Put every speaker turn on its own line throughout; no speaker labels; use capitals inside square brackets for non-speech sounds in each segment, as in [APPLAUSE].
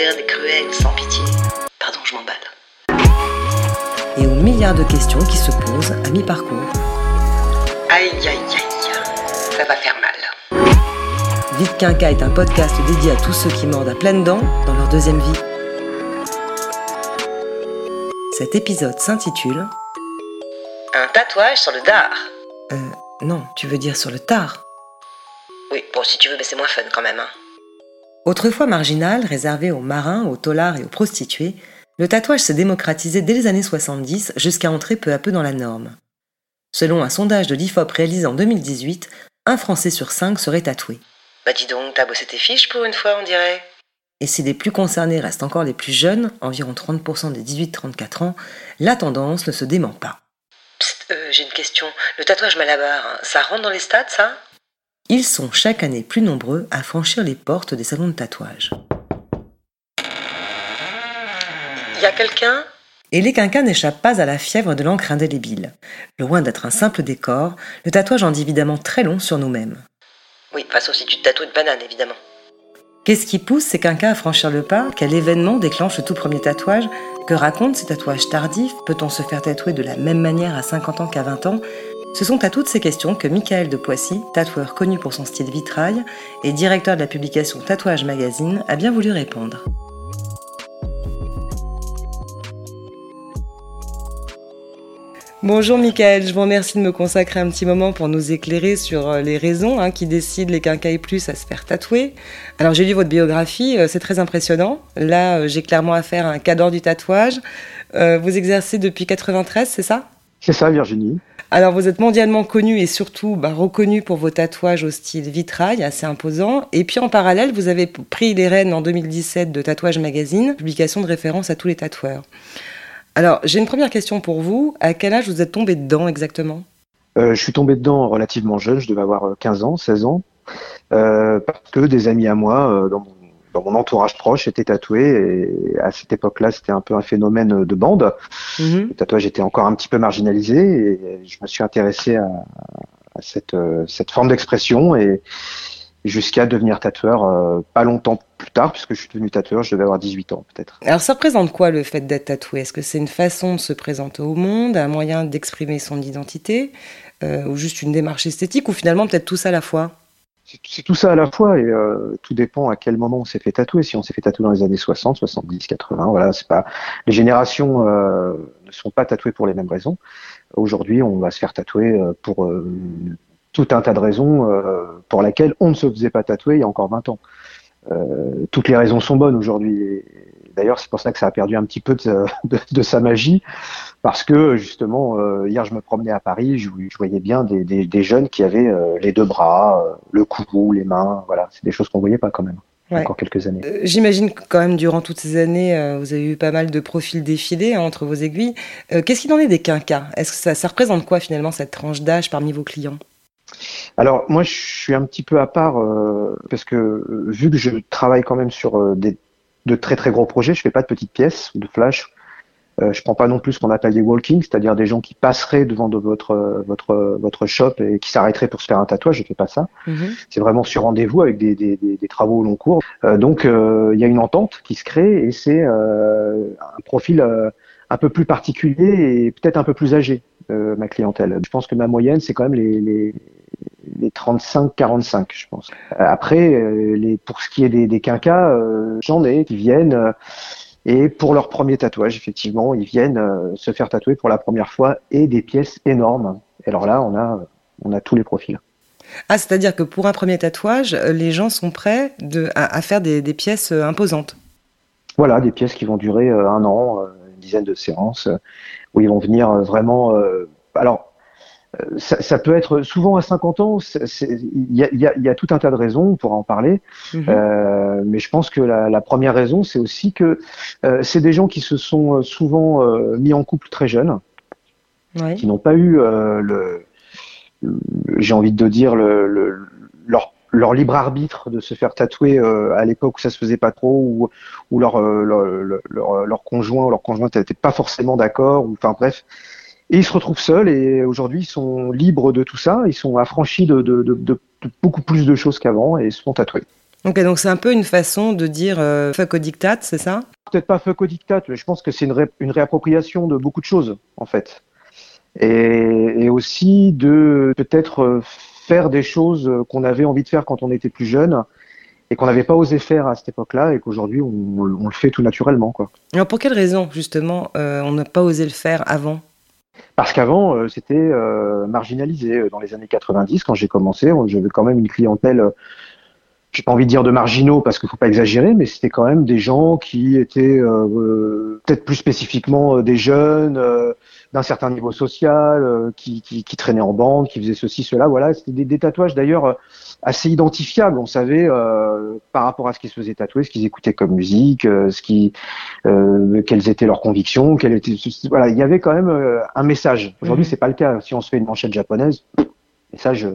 Moderne et cruel, sans pitié. Pardon, je m'emballe.
Et aux milliards de questions qui se posent à mi-parcours.
Aïe, aïe, aïe, ça va faire mal.
Vite Quinca est un podcast dédié à tous ceux qui mordent à pleines dents dans leur deuxième vie. Cet épisode s'intitule
Un tatouage sur le dard.
Euh, non, tu veux dire sur le tard?
Oui, bon, si tu veux, mais c'est moins fun quand même. Hein.
Autrefois marginal, réservé aux marins, aux taulards et aux prostituées, le tatouage s'est démocratisé dès les années 70 jusqu'à entrer peu à peu dans la norme. Selon un sondage de l'IFOP réalisé en 2018, un Français sur cinq serait tatoué.
Bah dis donc, t'as bossé tes fiches pour une fois, on dirait.
Et si les plus concernés restent encore les plus jeunes, environ 30% des 18-34 ans, la tendance ne se dément pas.
Psst, euh, j'ai une question. Le tatouage malabar, hein, ça rentre dans les stats, ça?
Ils sont chaque année plus nombreux à franchir les portes des salons de tatouage.
Y a quelqu'un?
Et les quinquas n'échappent pas à la fièvre de l'encre indélébile. Loin d'être un simple décor, le tatouage en dit évidemment très long sur nous-mêmes.
Oui, enfin, sauf si tu te tatoues de banane, évidemment.
Qu'est-ce qui pousse ces quinquas à franchir le pas? Quel événement déclenche le tout premier tatouage? Que racontent ces tatouages tardifs? Peut-on se faire tatouer de la même manière à 50 ans qu'à 20 ans? Ce sont à toutes ces questions que Michael de Poissy, tatoueur connu pour son style vitrail et directeur de la publication Tatouage Magazine, a bien voulu répondre. Bonjour Michael, je vous remercie de me consacrer un petit moment pour nous éclairer sur euh, les raisons hein, qui décident les quincailles plus à se faire tatouer. Alors j'ai lu votre biographie, euh, c'est très impressionnant. Là, euh, j'ai clairement affaire à un cadre du tatouage. vous exercez depuis 93, c'est ça?
C'est ça Virginie.
Alors vous êtes mondialement connu et surtout bah, reconnu pour vos tatouages au style vitrail, assez imposant. Et puis en parallèle, vous avez pris les rênes en 2017 de Tatouage Magazine, publication de référence à tous les tatoueurs. Alors, j'ai une première question pour vous. À quel âge vous êtes tombé dedans exactement?
Euh, Je suis tombé dedans relativement jeune, je devais avoir 15 euh, ans, 16 ans, euh, parce que des amis à moi, dans, mon, entourage proche, étaient tatoués. Et à cette époque-là, c'était un peu un phénomène de bande. Mhm. Le tatouage était encore un petit peu marginalisé et je me suis intéressé à, cette, cette forme d'expression et jusqu'à devenir tatoueur euh, pas longtemps plus tard, puisque je suis devenu tatoueur, je devais avoir 18 ans peut-être.
Alors ça représente quoi le fait d'être tatoué? Est-ce que c'est une façon de se présenter au monde, un moyen d'exprimer son identité, euh, ou juste une démarche esthétique, ou finalement peut-être tout ça à la fois?
C'est tout ça à la fois et euh, tout dépend à quel moment on s'est fait tatouer. Si on s'est fait tatouer dans les années 60, 70, 80, voilà, c'est pas les générations ne sont pas tatouées pour les mêmes raisons. Aujourd'hui, on va se faire tatouer pour tout un tas de raisons euh, pour lesquelles on ne se faisait pas tatouer il y a encore 20 ans. Euh, toutes les raisons sont bonnes aujourd'hui. D'ailleurs, c'est pour ça que ça a perdu un petit peu de, de, sa magie, parce que justement, euh, hier je me promenais à Paris, je, je voyais bien des, des, des, jeunes qui avaient euh, les deux bras, euh, le cou, les mains, voilà, c'est des choses qu'on voyait pas quand même. Ouais. Encore quelques années.
J'imagine que quand même durant toutes ces années, vous avez eu pas mal de profils défilés hein, entre vos aiguilles. Qu'est-ce qu'il en est des quinquas? Est-ce que ça, ça représente quoi finalement cette tranche d'âge parmi vos clients?
Alors moi, je suis un petit peu à part euh, parce que euh, vu que je travaille quand même sur euh, des, de très très gros projets, je fais pas de petites pièces ou de flash. Euh, je prends pas non plus ce qu'on appelle des walking, c'est-à-dire des gens qui passeraient devant de votre votre votre shop et qui s'arrêteraient pour se faire un tatouage. Je fais pas ça. Mhm. C'est vraiment sur rendez-vous avec des, des, des, des travaux au long cours. donc il y a une entente qui se crée et c'est un profil un peu plus particulier et peut-être un peu plus âgé. ma clientèle. Je pense que ma moyenne, c'est quand même les, les, les 35-45, je pense. Après, euh, les, pour ce qui est des, des quinquas, euh, j'en ai qui viennent euh, et pour leur premier tatouage, effectivement, ils viennent se faire tatouer pour la première fois et des pièces énormes. Et alors là, on a, on a tous les profils.
Ah, c'est-à-dire que pour un premier tatouage, les gens sont prêts de, à, faire des, des, pièces imposantes.
Voilà, des pièces qui vont durer un an, une dizaine de séances, où ils vont venir vraiment. alors, ça, ça, peut être souvent à 50 ans. Il y a, y, a, y a, tout un tas de raisons, on pourra en parler. Mhm. euh, mais je pense que la, la première raison, c'est aussi que euh, c'est des gens qui se sont souvent euh, mis en couple très jeunes, ouais. qui n'ont pas eu euh, le, le j'ai envie de dire le, le, leur leur libre arbitre de se faire tatouer euh, à l'époque où ça se faisait pas trop ou, ou leur, leur, leur, leur, conjoint ou leur conjointe n'était pas forcément d'accord ou enfin bref et ils se retrouvent seuls et aujourd'hui ils sont libres de tout ça, ils sont affranchis de, de, de, de beaucoup plus de choses qu'avant et se font tatouer.
Ok, donc c'est un peu une façon de dire euh, fuck au dictat, c'est ça?
Peut-être pas fuck au dictat, mais je pense que c'est une, ré une réappropriation de beaucoup de choses en fait. Et, et aussi de peut-être faire des choses qu'on avait envie de faire quand on était plus jeune et qu'on n'avait pas osé faire à cette époque-là et qu'aujourd'hui on, on, le fait tout naturellement. Quoi.
Alors pour quelle raison justement euh, on n'a pas osé le faire avant?
Parce qu'avant, euh, c'était euh, marginalisé. Dans les années 90, quand j'ai commencé, j'avais quand même une clientèle, euh, j'ai pas envie de dire de marginaux parce qu'il faut pas exagérer, mais c'était quand même des gens qui étaient euh, peut-être plus spécifiquement des jeunes, euh, d'un certain niveau social, qui, qui, qui, traînaient en bande, qui faisaient ceci, cela. Voilà, c'était des, des, tatouages d'ailleurs assez identifiables. On savait par rapport à ce qui se faisait tatouer, ce qu'ils écoutaient comme musique, ce qui, quelles étaient leurs convictions, quelles étaient, voilà, il y avait quand même un message. Aujourd'hui, mmh. c'est pas le cas. Si on se fait une manchette japonaise, message,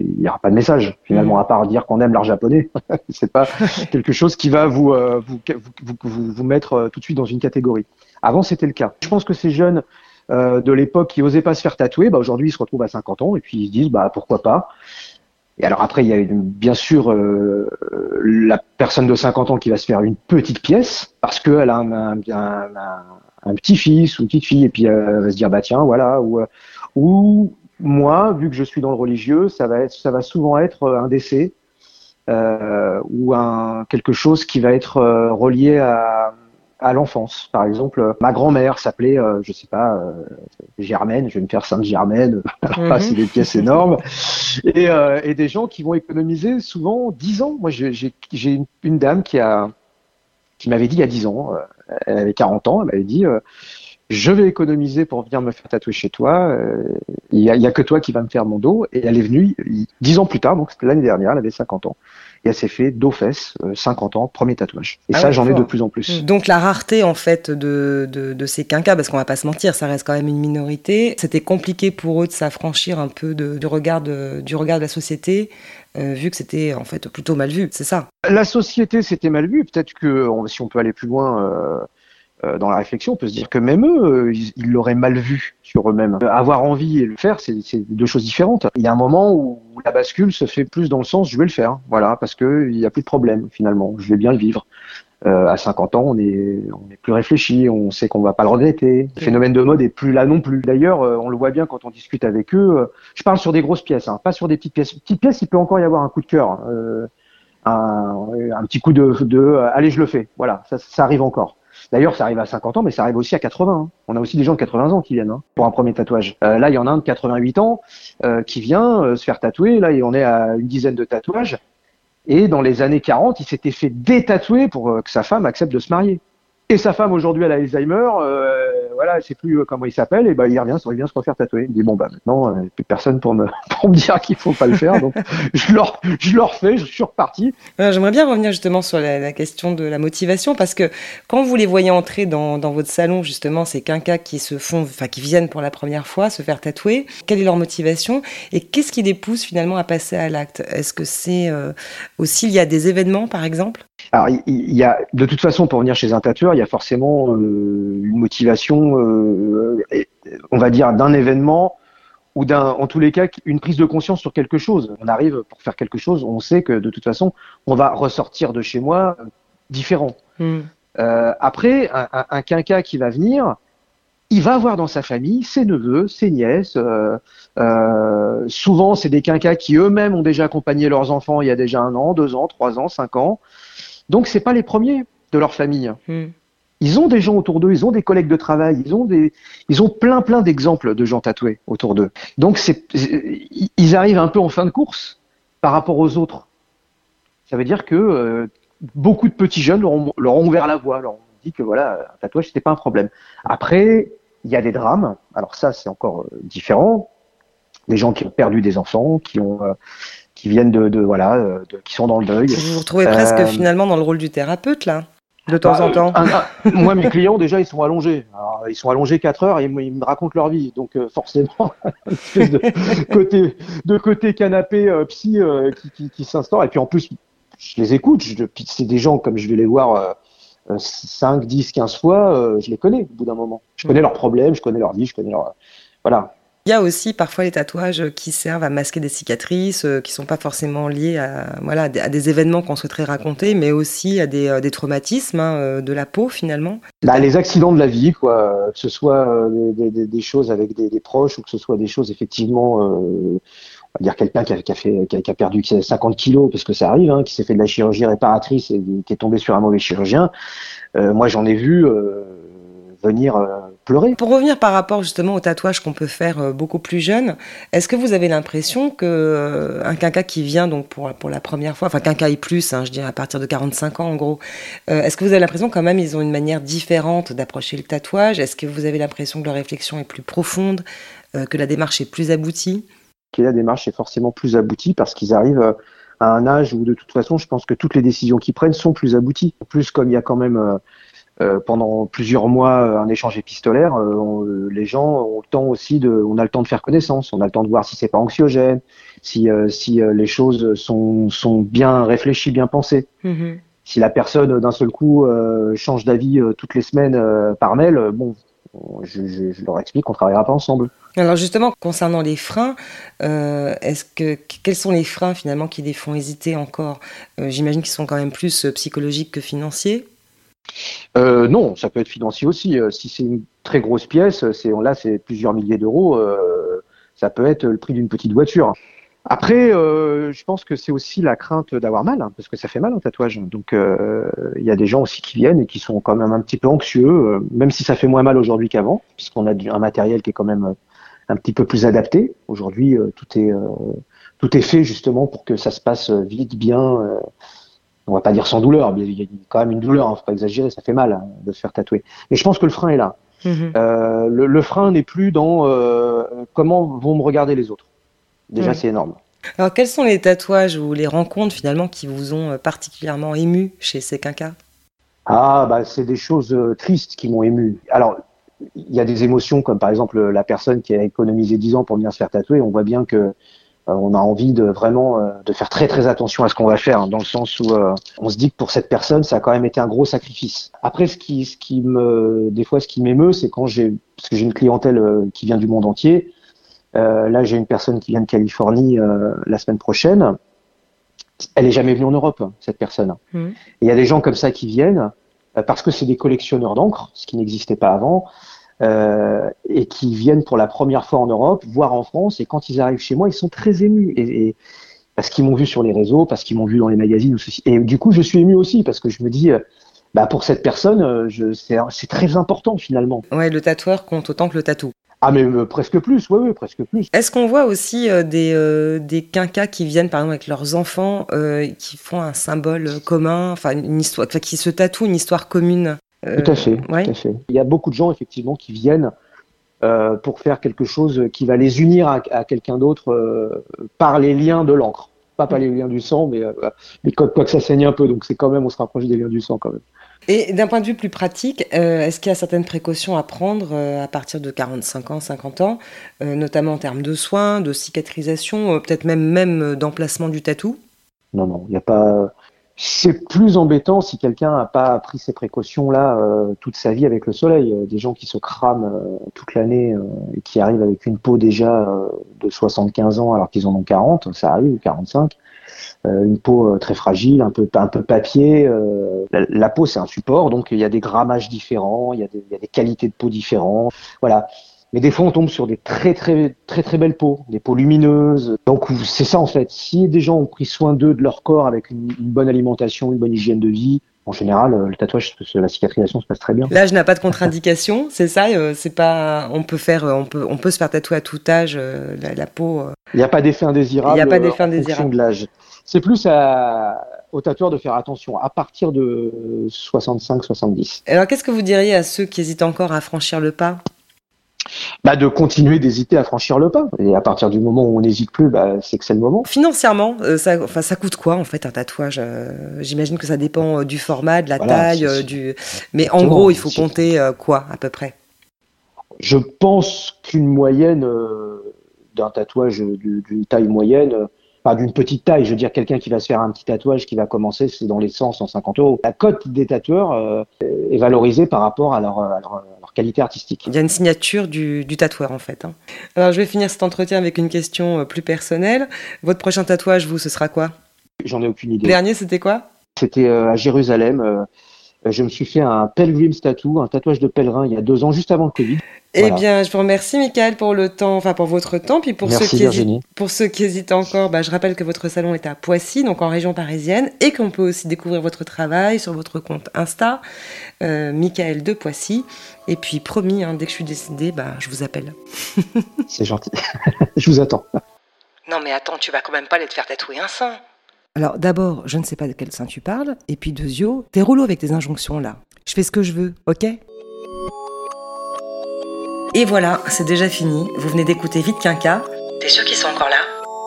il n'y aura pas de message finalement, à part dire qu'on aime l'art japonais. [LAUGHS] c'est pas [LAUGHS] quelque chose qui va vous, euh, vous, vous, vous, vous, mettre euh, tout de suite dans une catégorie. Avant, c'était le cas. Je pense que ces jeunes euh, de l'époque qui osaient pas se faire tatouer, bah, aujourd'hui, ils se retrouvent à 50 ans et puis ils se disent, bah, pourquoi pas. Et alors après, il y a une, bien sûr euh, la personne de 50 ans qui va se faire une petite pièce parce qu'elle a un, un, un, un petit-fils ou une petite-fille et puis elle va se dire, bah tiens, voilà, ou, ou moi, vu que je suis dans le religieux, ça va, être, ça va souvent être un décès euh, ou un, quelque chose qui va être euh, relié à, à l'enfance. Par exemple, ma grand-mère s'appelait, euh, je sais pas, euh, Germaine, je vais me faire Sainte Germaine, [LAUGHS] mm c'est des pièces énormes, et, euh, et, des gens qui vont économiser souvent 10 ans. Moi, j'ai une, une, dame qui a qui m'avait dit il y a 10 ans, euh, elle avait 40 ans, elle m'avait dit je vais économiser pour venir me faire tatouer chez toi. Euh, il n'y a, y a, que toi qui va me faire mon dos. Et elle est venue dix ans plus tard, donc c'était l'année dernière, elle avait 50 ans. Et elle s'est fait dos fesses, euh, 50 ans, premier tatouage. Et ah ça, ouais, j'en ai de plus en plus.
Donc la rareté en fait de, de, de ces quinquas, parce qu'on va pas se mentir, ça reste quand même une minorité. C'était compliqué pour eux de s'affranchir un peu de, du, regard de, du regard de la société. Euh, vu que c'était en fait plutôt mal vu, c'est ça?
La société c'était mal vu. Peut-être que si on peut aller plus loin, euh, euh, dans la réflexion, on peut se dire que même eux, euh, ils l'auraient mal vu sur eux-mêmes. Euh, avoir envie et le faire, c'est deux choses différentes. Il y a un moment où la bascule se fait plus dans le sens je vais le faire, voilà, parce que il n'y a plus de problème finalement, je vais bien le vivre. Euh, à 50 ans, on est, plus réfléchi, on sait qu'on va pas le regretter. Le phénomène de mode est plus là non plus. D'ailleurs, on le voit bien quand on discute avec eux. je parle sur des grosses pièces, hein, pas sur des petites pièces. Petites pièces, il peut encore y avoir un coup de cœur, euh, un, petit coup de, allez, je le fais. Voilà, ça arrive encore. D'ailleurs, ça arrive à 50 ans, mais ça arrive aussi à 80. Hein. On a aussi des gens de 80 ans qui viennent hein, pour un premier tatouage. Euh, là, il y en a un de 88 ans euh, qui vient euh, se faire tatouer. Là, on est à une dizaine de tatouages. Et dans les années 40, il s'était fait détatouer pour que sa femme accepte de se marier. Et sa femme aujourd'hui elle a Alzheimer, voilà, elle sait plus euh, comment il s'appelle, et ben il revient, il vient se refaire tatouer. Il dit bon bah maintenant euh, plus personne pour me [LAUGHS] pour me dire qu'il faut pas le faire, donc [LAUGHS] je leur je leur fais, je suis reparti.
J'aimerais bien revenir justement sur la, la, question de la motivation parce que quand vous les voyez entrer dans, dans votre salon justement ces quinquas qui se font, enfin qui viennent pour la première fois se faire tatouer, quelle est leur motivation et qu'est-ce qui les pousse finalement à passer à l'acte? Est-ce que c'est euh, aussi il y a des événements par exemple?
Alors, il y a, de toute façon, pour venir chez un tatoueur, il y a forcément euh, une motivation, euh, on va dire, d'un événement ou d'un, en tous les cas, une prise de conscience sur quelque chose. On arrive pour faire quelque chose, on sait que de toute façon, on va ressortir de chez moi différent. Mm. Euh, après, un, un, un, quinca qui va venir, il va avoir dans sa famille ses neveux, ses nièces. Euh, euh, souvent, c'est des quinquas qui eux-mêmes ont déjà accompagné leurs enfants il y a déjà un an, deux ans, trois ans, cinq ans. Donc c'est pas les premiers de leur famille. Mm. Ils ont des gens autour d'eux, ils ont des collègues de travail, ils ont des, ils ont plein plein d'exemples de gens tatoués autour d'eux. Donc c'est, ils arrivent un peu en fin de course par rapport aux autres. Ça veut dire que euh, beaucoup de petits jeunes leur ont, leur ont, ouvert la voie, leur ont dit que voilà, un tatouage c'était pas un problème. Après, il y a des drames. Alors ça c'est encore différent. des gens qui ont perdu des enfants, qui ont qui viennent de, voilà, qui sont dans le deuil.
Vous vous retrouvez presque finalement dans le rôle du thérapeute là de temps en temps [LAUGHS]
Moi, mes clients, déjà, ils sont allongés. ils sont allongés 4 heures et ils me racontent leur vie. Donc, forcément, [LAUGHS] une espèce de côté, de côté canapé psy qui, qui, qui s'instaure. Et puis, en plus, je les écoute. C'est des gens, comme je vais les voir 5, 10, 15 fois, euh, je les connais au bout d'un moment. Je connais mm. leurs problèmes, je connais leur vie, je connais leur. Voilà.
Il y a aussi parfois les tatouages qui servent à masquer des cicatrices, euh, qui sont pas forcément liés à, voilà, à des événements qu'on souhaiterait raconter, mais aussi à des, euh, traumatismes hein, de la peau finalement.
Bah, les accidents de la vie, quoi, que ce soit des, choses avec des, proches ou que ce soit des choses effectivement on va dire quelqu'un qui a, perdu 50 kilos, parce que ça arrive, hein, qui s'est fait de la chirurgie réparatrice et qui est tombé sur un mauvais chirurgien. Euh, moi, j'en ai vu euh, venir euh, pleurer.
Pour revenir par rapport justement au tatouage qu'on peut faire beaucoup plus jeune, est-ce que vous avez l'impression que un quinca qui vient donc pour, pour la première fois, enfin quinca et plus, hein, je dirais à partir de 45 ans en gros, est-ce que vous avez l'impression quand même ils ont une manière différente d'approcher le tatouage? Est-ce que vous avez l'impression que leur réflexion est plus profonde, que la démarche est plus aboutie?
Que la démarche est forcément plus aboutie parce qu'ils arrivent euh, à un âge où de toute façon, je pense que toutes les décisions qu'ils prennent sont plus abouties. En plus, comme il y a quand même euh, euh, pendant plusieurs mois un échange épistolaire, les gens ont le temps aussi de, on a le temps de faire connaissance, on a le temps de voir si c'est pas anxiogène, si si les choses sont sont bien réfléchies, bien pensées. Mm-hmm. Si la personne d'un seul coup change d'avis toutes les semaines par mail, bon, je, leur explique qu'on travaillera pas ensemble.
Alors justement, concernant les freins, euh, est-ce que quels sont les freins finalement qui les font hésiter encore? Euh, J'imagine qu'ils sont quand même plus euh, psychologiques que financiers.
Non, ça peut être financier aussi. si c'est une très grosse pièce, c'est là c'est plusieurs milliers d'euros. ça peut être le prix d'une petite voiture. Après, euh, je pense que c'est aussi la crainte d'avoir mal, hein, parce que ça fait mal un tatouage. Donc, euh, il y a des gens aussi qui viennent et qui sont quand même un petit peu anxieux, euh, même si ça fait moins mal aujourd'hui qu'avant, puisqu'on a un matériel qui est quand même un petit peu plus adapté. Aujourd'hui, tout est tout est fait justement pour que ça se passe vite, bien. On va pas dire sans douleur, il y a quand même une douleur, hein, faut pas exagérer, ça fait mal hein, de se faire tatouer. Mais je pense que le frein est là. Mmh le, le, frein n'est plus dans comment vont me regarder les autres. Déjà, c'est énorme.
Alors, quels sont les tatouages ou les rencontres finalement qui vous ont euh, particulièrement ému chez ces quinquas?
Ah, bah, c'est des choses euh, tristes qui m'ont ému. Alors, il y a des émotions comme par exemple la personne qui a économisé 10 ans pour venir se faire tatouer. On voit bien que euh, on a envie de vraiment de faire très très attention à ce qu'on va faire, hein, dans le sens où on se dit que pour cette personne, ça a quand même été un gros sacrifice. Après, ce qui, ce qui me, des fois, ce qui m'émeut, c'est quand j'ai, parce que j'ai une clientèle qui vient du monde entier, euh, là, j'ai une personne qui vient de Californie euh, la semaine prochaine. Elle est jamais venue en Europe, cette personne. Mmh. Il y a des gens comme ça qui viennent euh, parce que c'est des collectionneurs d'encre, ce qui n'existait pas avant, euh, et qui viennent pour la première fois en Europe, voire en France. Et quand ils arrivent chez moi, ils sont très émus. Et, et parce qu'ils m'ont vu sur les réseaux, parce qu'ils m'ont vu dans les magazines. Ou ceci. Et du coup, je suis ému aussi parce que je me dis, bah pour cette personne, c'est très important finalement.
Ouais, le tatoueur compte autant que le tatou.
Ah mais euh, presque plus, oui, oui, presque plus.
Est-ce qu'on voit aussi euh, des, euh, des quinquas qui viennent par exemple avec leurs enfants, qui font un symbole commun, enfin une histoire, qui se tatouent une histoire commune?
Tout, à fait, tout à fait. Il y a beaucoup de gens effectivement qui viennent pour faire quelque chose qui va les unir à, quelqu'un d'autre par les liens de l'encre. Pas, pas les liens du sang, mais, mais quoi, quoi, que ça saigne un peu, donc c'est quand même, on se rapproche des liens du sang quand même.
Et d'un point de vue plus pratique, euh, est-ce qu'il y a certaines précautions à prendre euh, à partir de 45 ans, 50 ans, euh, notamment en termes de soins, de cicatrisation, peut-être même, même d'emplacement du tatou?
Non, non, il n'y a pas. C'est plus embêtant si quelqu'un n'a pas pris ces précautions-là toute sa vie avec le soleil. Des gens qui se crament toute l'année et qui arrivent avec une peau déjà de 75 ans alors qu'ils en ont 40, ça arrive, ou 45. Euh, une peau euh, très fragile, un peu un peu papier. Euh, la, peau c'est un support, donc il y a des grammages différents, il y a des, il y a des qualités de peau différentes. Voilà. Mais des fois, on tombe sur des très très très très belles peaux, des peaux lumineuses. Donc c'est ça en fait. Si des gens ont pris soin d'eux, de leur corps, avec une, bonne alimentation, une bonne hygiène de vie, en général, le tatouage, la cicatrisation se passe très bien.
L'âge n'a pas de contre-indication, [LAUGHS] c'est ça. c'est pas, on peut faire, on peut, on peut se faire tatouer à tout âge la, peau.
Il n'y a pas d'effet indésirable.
Il n'y a pas d'effet indésirable.
de l'âge. C'est plus à, au tatoueur de faire attention à partir de 65-70.
Alors, qu'est-ce que vous diriez à ceux qui hésitent encore à franchir le pas?
Bah, de continuer d'hésiter à franchir le pas. Et à partir du moment où on n'hésite plus, bah, c'est que c'est le moment.
Financièrement, euh, ça, enfin, ça coûte quoi en fait un tatouage euh, J'imagine que ça dépend euh, du format, de la taille, du. Mais en gros, il faut compter quoi à peu près?
Je pense qu'une moyenne d'un tatouage d'une taille moyenne pas d'une petite taille. Je veux dire, quelqu'un qui va se faire un petit tatouage qui va commencer, c'est dans les 100, 150 euros. La cote des tatoueurs est valorisée par rapport à leur, qualité artistique.
Il y a une signature du, tatoueur, en fait. Hein. Alors, je vais finir cet entretien avec une question euh, plus personnelle. Votre prochain tatouage, vous, ce sera quoi?
J'en ai aucune idée.
Le dernier, c'était quoi?
C'était euh, à Jérusalem. Je me suis fait un pilgrim's tattoo, un tatouage de pèlerin, il y a deux ans, juste avant le Covid.
Eh bien, je vous remercie, Michael, pour le temps, enfin pour votre temps, puis pour ceux qui hésitent, pour ceux qui hésitent encore, bah, je rappelle que votre salon est à Poissy, donc en région parisienne, et qu'on peut aussi découvrir votre travail sur votre compte Insta, euh, Michael de Poissy. Et puis, promis, hein, dès que je suis décidée, bah, je vous appelle.
C'est gentil. [LAUGHS] je vous attends.
Non, mais attends, tu vas quand même pas aller te faire tatouer un sein.
Alors, d'abord, je ne sais pas de quel sein tu parles, et puis, deuxio, t'es rouleau avec tes injonctions là. Je fais ce que je veux, ok? Et voilà, c'est déjà fini. Vous venez d'écouter Vite Quinca.
T'es sûr qu'ils sont encore là?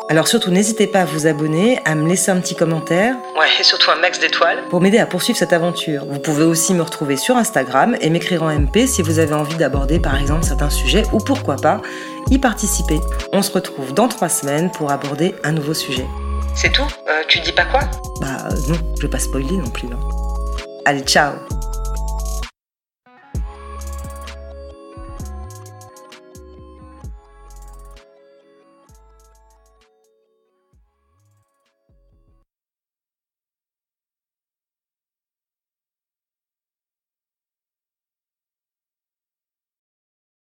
Alors surtout, n'hésitez pas à vous abonner, à me laisser un petit commentaire.
Ouais, et surtout un max d'étoiles.
Pour m'aider à poursuivre cette aventure. Vous pouvez aussi me retrouver sur Instagram et m'écrire en MP si vous avez envie d'aborder par exemple certains sujets ou pourquoi pas y participer. On se retrouve dans trois semaines pour aborder un nouveau sujet.
C'est tout? Euh, Tu dis pas quoi?
Bah non, je vais pas spoiler non plus. Allez, ciao